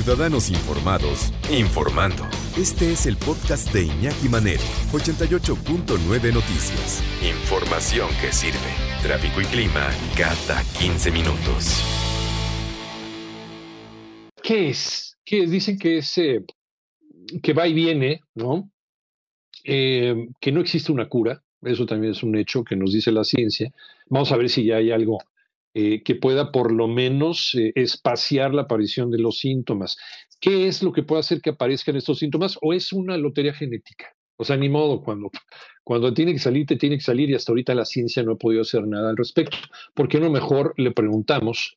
Ciudadanos Informados, informando. Este es el podcast de Iñaki Manero, 88.9 Noticias. Información que sirve. Tráfico y clima cada 15 minutos. ¿Qué es? ¿Qué? Dicen que es eh, que va y viene, ¿no? Eh, que no existe una cura. Eso también es un hecho que nos dice la ciencia. Vamos a ver si ya hay algo eh, que pueda por lo menos eh, espaciar la aparición de los síntomas. ¿Qué es lo que puede hacer que aparezcan estos síntomas? ¿O es una lotería genética? O sea, ni modo, cuando, cuando tiene que salir, te tiene que salir y hasta ahorita la ciencia no ha podido hacer nada al respecto. ¿Por qué no mejor le preguntamos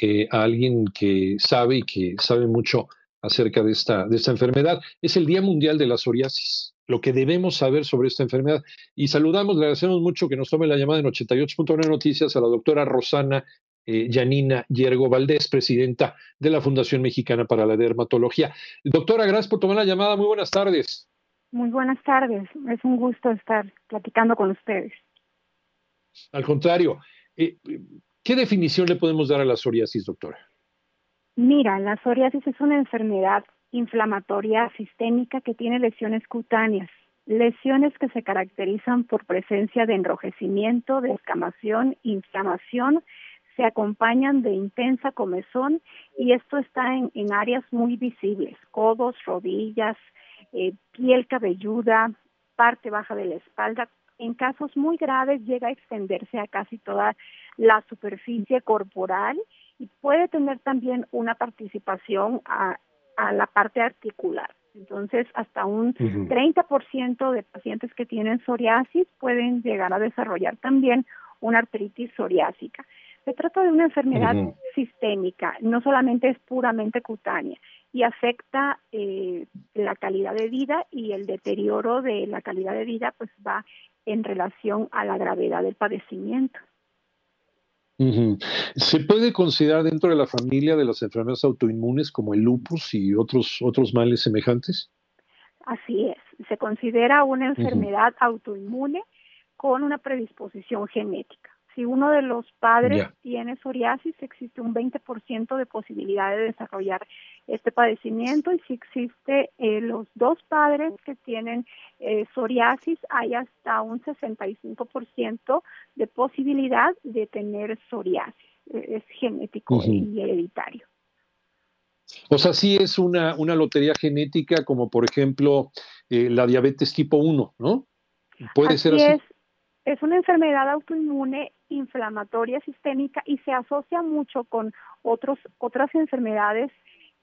eh, a alguien que sabe y que sabe mucho acerca de esta, de esta enfermedad? Es el Día Mundial de la Psoriasis lo que debemos saber sobre esta enfermedad. Y saludamos, le agradecemos mucho que nos tome la llamada en 88.1 Noticias a la doctora Rosana eh, Yanina Yergo Valdés, presidenta de la Fundación Mexicana para la Dermatología. Doctora, gracias por tomar la llamada. Muy buenas tardes. Muy buenas tardes. Es un gusto estar platicando con ustedes. Al contrario, eh, ¿qué definición le podemos dar a la psoriasis, doctora? Mira, la psoriasis es una enfermedad inflamatoria sistémica que tiene lesiones cutáneas, lesiones que se caracterizan por presencia de enrojecimiento, de escamación, inflamación, se acompañan de intensa comezón y esto está en, áreas muy visibles, codos, rodillas, eh, piel cabelluda, parte baja de la espalda. En casos muy graves llega a extenderse a casi toda la superficie corporal y puede tener también una participación a, a la parte articular. Entonces, hasta un 30% de pacientes que tienen psoriasis pueden llegar a desarrollar también una artritis psoriásica. Se trata de una enfermedad sistémica, no solamente es puramente cutánea y afecta eh, la calidad de vida y el deterioro de la calidad de vida pues va en relación a la gravedad del padecimiento. ¿Se puede considerar dentro de la familia de las enfermedades autoinmunes como el lupus y otros, otros males semejantes? Así es, se considera una enfermedad autoinmune con una predisposición genética si uno de los padres tiene psoriasis, existe un 20% de posibilidad de desarrollar este padecimiento y si existe eh, los dos padres que tienen eh, psoriasis, hay hasta un 65% de posibilidad de tener psoriasis. E, es genético y hereditario. O sea, sí es una, una lotería genética como por ejemplo eh, la diabetes tipo 1, ¿no? Puede ser así. Es, es una enfermedad autoinmune inflamatoria sistémica y se asocia mucho con otros, otras enfermedades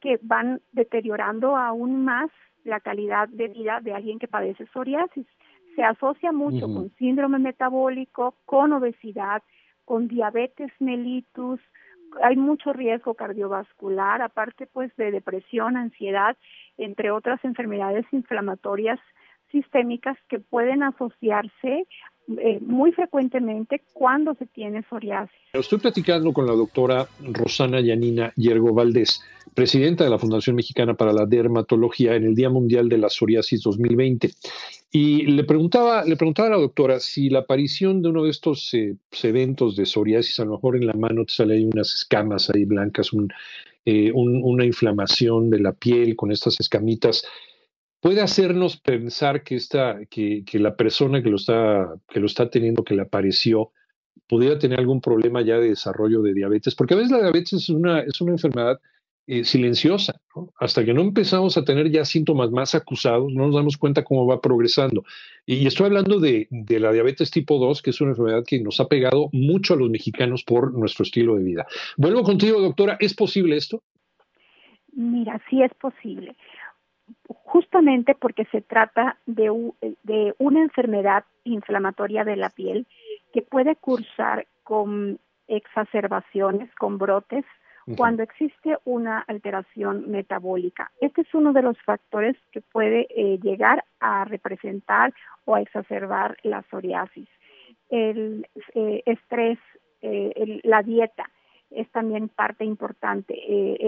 que van deteriorando aún más la calidad de vida de alguien que padece psoriasis. Se asocia mucho con síndrome metabólico, con obesidad, con diabetes mellitus, hay mucho riesgo cardiovascular, aparte pues de depresión, ansiedad, entre otras enfermedades inflamatorias sistémicas que pueden asociarse eh, muy frecuentemente cuando se tiene psoriasis. Estoy platicando con la doctora Rosana Yanina Yergo Valdés, presidenta de la Fundación Mexicana para la Dermatología en el Día Mundial de la Psoriasis 2020. Y le preguntaba, le preguntaba a la doctora si la aparición de uno de estos eh, eventos de psoriasis, a lo mejor en la mano te salen unas escamas ahí blancas, eh, una inflamación de la piel con estas escamitas, puede hacernos pensar que, esta, que, que, la persona que lo, está, que lo está teniendo, que le apareció, pudiera tener algún problema ya de desarrollo de diabetes, porque a veces la diabetes es una, es una enfermedad eh, silenciosa, hasta que no empezamos a tener ya síntomas más acusados, no nos damos cuenta cómo va progresando. Y, estoy hablando de, de, la diabetes tipo 2, que es una enfermedad que nos ha pegado mucho a los mexicanos por nuestro estilo de vida. Vuelvo contigo, doctora, ¿es posible esto? Mira, sí es posible justamente porque se trata de, de una enfermedad inflamatoria de la piel que puede cursar con exacerbaciones, con brotes, cuando existe una alteración metabólica. Este es uno de los factores que puede eh, llegar a representar o a exacerbar la psoriasis. El eh, estrés, eh, la dieta es también parte importante,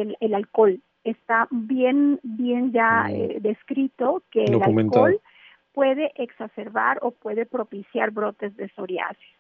el, el alcohol está bien, bien ya eh, descrito que el alcohol puede exacerbar o puede propiciar brotes de psoriasis.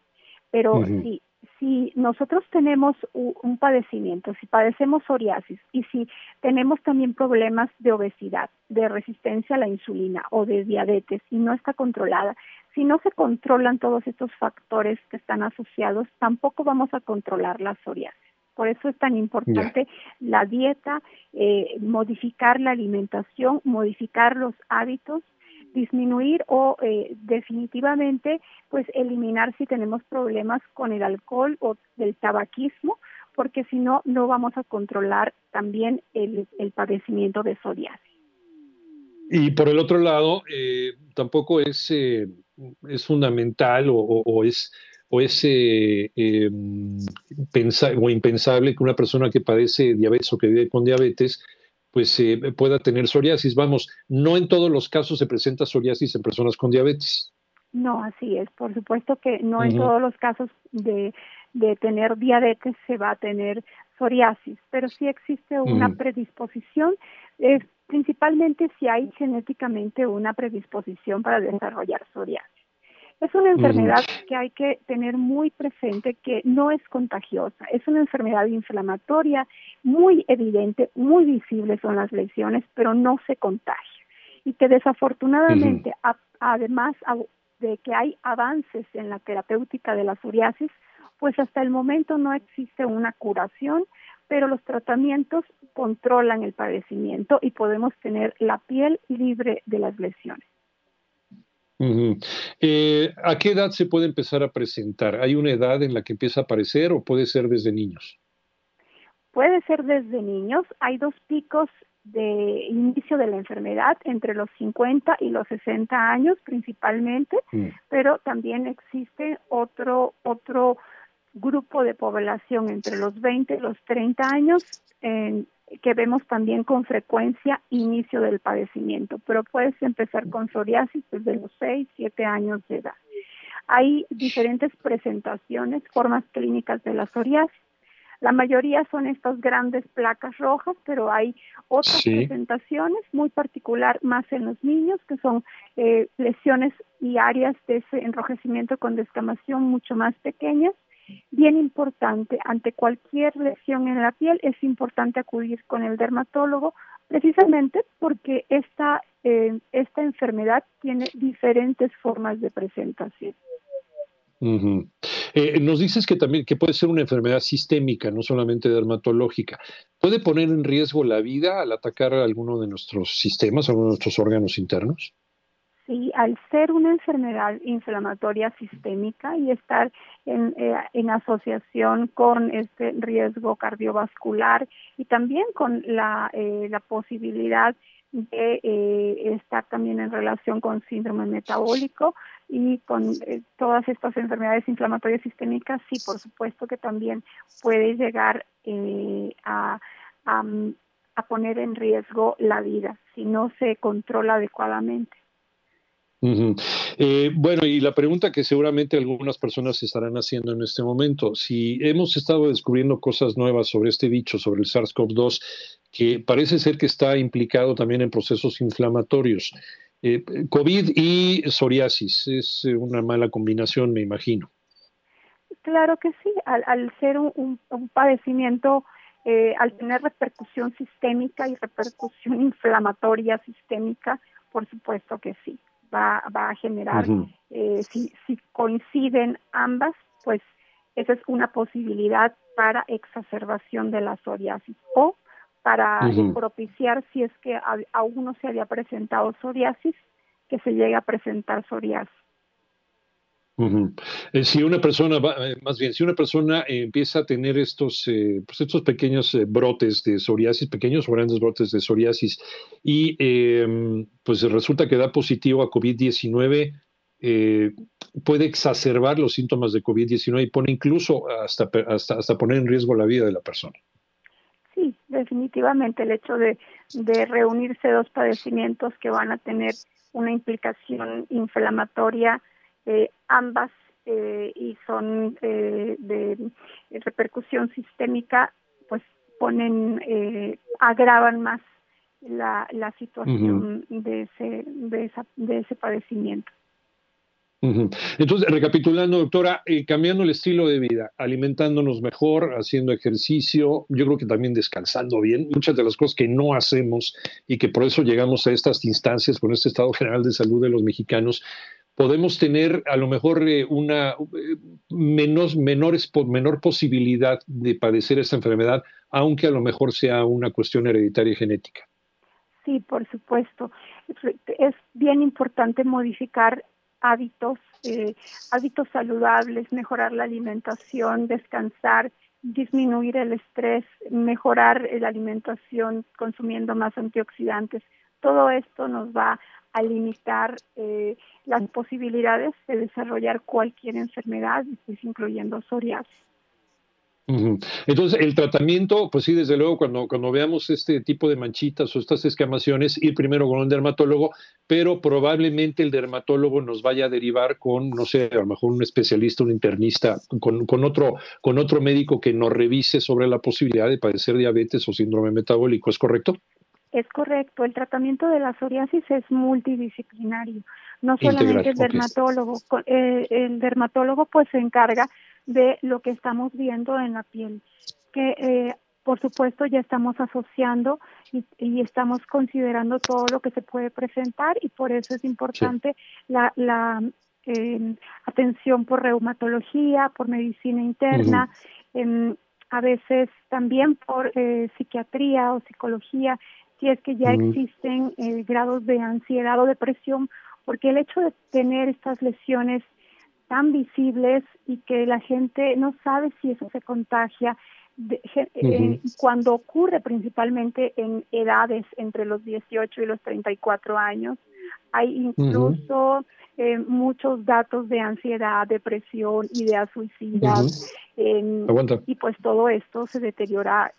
Pero sí, si nosotros tenemos un padecimiento, si padecemos psoriasis y si tenemos también problemas de obesidad, de resistencia a la insulina o de diabetes y no está controlada, si no se controlan todos estos factores que están asociados, tampoco vamos a controlar la psoriasis. Por eso es tan importante la dieta, eh, modificar la alimentación, modificar los hábitos disminuir o eh, definitivamente pues eliminar si tenemos problemas con el alcohol o del tabaquismo porque si no no vamos a controlar también el, padecimiento de psoriasis. Y por el otro lado, eh, tampoco es, eh, es fundamental o, es, o es em, o impensable que una persona que padece diabetes o que vive con diabetes pues eh, pueda tener psoriasis. Vamos, no en todos los casos se presenta psoriasis en personas con diabetes. No, así es. Por supuesto que no en todos los casos de, de tener diabetes se va a tener psoriasis, pero sí existe una predisposición, principalmente si hay genéticamente una predisposición para desarrollar psoriasis. Es una enfermedad que hay que tener muy presente que no es contagiosa, es una enfermedad inflamatoria muy evidente, muy visible son las lesiones, pero no se contagia. Y que desafortunadamente, además de que hay avances en la terapéutica de la psoriasis, pues hasta el momento no existe una curación, pero los tratamientos controlan el padecimiento y podemos tener la piel libre de las lesiones. Eh, ¿A qué edad se puede empezar a presentar? ¿Hay una edad en la que empieza a aparecer o puede ser desde niños? Puede ser desde niños. Hay dos picos de inicio de la enfermedad entre los 50 y los 60 años principalmente, mm. pero también existe otro otro grupo de población entre los 20 y los 30 años en, que vemos también con frecuencia inicio del padecimiento, pero puedes empezar con psoriasis desde los 6, 7 años de edad. Hay diferentes presentaciones, formas clínicas de la psoriasis. La mayoría son estas grandes placas rojas, pero hay otras presentaciones, muy particular más en los niños, que son eh, lesiones y áreas de ese enrojecimiento con descamación mucho más pequeñas bien importante, ante cualquier lesión en la piel es importante acudir con el dermatólogo precisamente porque esta, eh, esta enfermedad tiene diferentes formas de presentación. Eh, nos dices que también que puede ser una enfermedad sistémica, no solamente dermatológica. ¿Puede poner en riesgo la vida al atacar alguno de nuestros sistemas, alguno de nuestros órganos internos? Sí, al ser una enfermedad inflamatoria sistémica y estar en, eh, en asociación con este riesgo cardiovascular y también con la, eh, la posibilidad de eh, estar también en relación con síndrome metabólico y con todas estas enfermedades inflamatorias sistémicas, sí, por supuesto que también puede llegar a, a poner en riesgo la vida si no se controla adecuadamente. Eh, bueno, y la pregunta que seguramente algunas personas estarán haciendo en este momento, si hemos estado descubriendo cosas nuevas sobre este bicho, sobre el SARS-CoV-2, que parece ser que está implicado también en procesos inflamatorios, eh, COVID y psoriasis, es una mala combinación, me imagino. Claro que sí, al, ser un, padecimiento, eh, al tener repercusión sistémica y repercusión inflamatoria sistémica, por supuesto que sí va, a generar, eh, si, coinciden ambas, pues esa es una posibilidad para exacerbación de la psoriasis o para propiciar si es que aún no se había presentado psoriasis, que se llegue a presentar psoriasis. Eh, si una persona, eh, más bien, si una persona empieza a tener estos, eh, pues estos pequeños brotes de psoriasis, pequeños o grandes brotes de psoriasis, y em, pues resulta que da positivo a COVID-19, puede exacerbar los síntomas de COVID-19 y pone incluso hasta, hasta, hasta poner en riesgo la vida de la persona. Sí, definitivamente el hecho de reunirse dos padecimientos que van a tener una implicación inflamatoria eh, ambas eh, y son eh, de repercusión sistémica, pues ponen, agravan más la, la situación de, ese, de, esa, de ese padecimiento. Entonces, recapitulando, doctora, eh, cambiando el estilo de vida, alimentándonos mejor, haciendo ejercicio, yo creo que también descansando bien, muchas de las cosas que no hacemos y que por eso llegamos a estas instancias con este estado general de salud de los mexicanos, podemos tener a lo mejor eh, una eh, menos, menores, menor posibilidad de padecer esta enfermedad, aunque a lo mejor sea una cuestión hereditaria genética. Sí, por supuesto. Es bien importante modificar hábitos, eh, hábitos saludables, mejorar la alimentación, descansar, disminuir el estrés, mejorar la alimentación consumiendo más antioxidantes. Todo esto nos va a limitar eh, las posibilidades de desarrollar cualquier enfermedad, pues, incluyendo psoriasis. Entonces, el tratamiento, pues sí, desde luego, cuando, veamos este tipo de manchitas o estas escamaciones, ir primero con un dermatólogo, pero probablemente el dermatólogo nos vaya a derivar con, no sé, a lo mejor un especialista, un internista, con, con, otro, con otro médico que nos revise sobre la posibilidad de padecer diabetes o síndrome metabólico, ¿es correcto? Es correcto, el tratamiento de la psoriasis es multidisciplinario, no solamente el dermatólogo, eh, el dermatólogo pues se encarga de lo que estamos viendo en la piel, que eh, por supuesto ya estamos asociando y, estamos considerando todo lo que se puede presentar y por eso es importante la, la eh, atención por reumatología, por medicina interna, em, a veces también por eh, psiquiatría o psicología, si es que ya existen grados de ansiedad o depresión, porque el hecho de tener estas lesiones tan visibles y que la gente no sabe si eso se contagia. Eh, cuando ocurre principalmente en edades entre los 18 y los 34 años, hay incluso eh, muchos datos de ansiedad, depresión, ideas suicidas, y pues todo esto se deteriora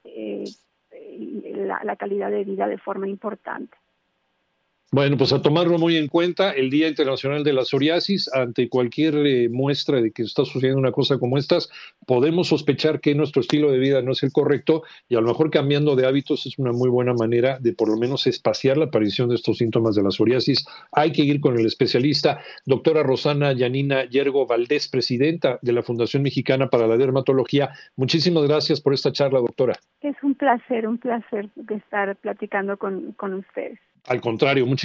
eh, la calidad de vida de forma importante. Bueno, pues a tomarlo muy en cuenta, el Día Internacional de la Psoriasis, ante cualquier eh, muestra de que está sucediendo una cosa como estas, podemos sospechar que nuestro estilo de vida no es el correcto y a lo mejor cambiando de hábitos es una muy buena manera de por lo menos espaciar la aparición de estos síntomas de la psoriasis. Hay que ir con el especialista, doctora Rosana Yanina Yergo Valdés, presidenta de la Fundación Mexicana para la Dermatología. Muchísimas gracias por esta charla, doctora. Es un placer, un placer estar platicando con, con ustedes. Al contrario,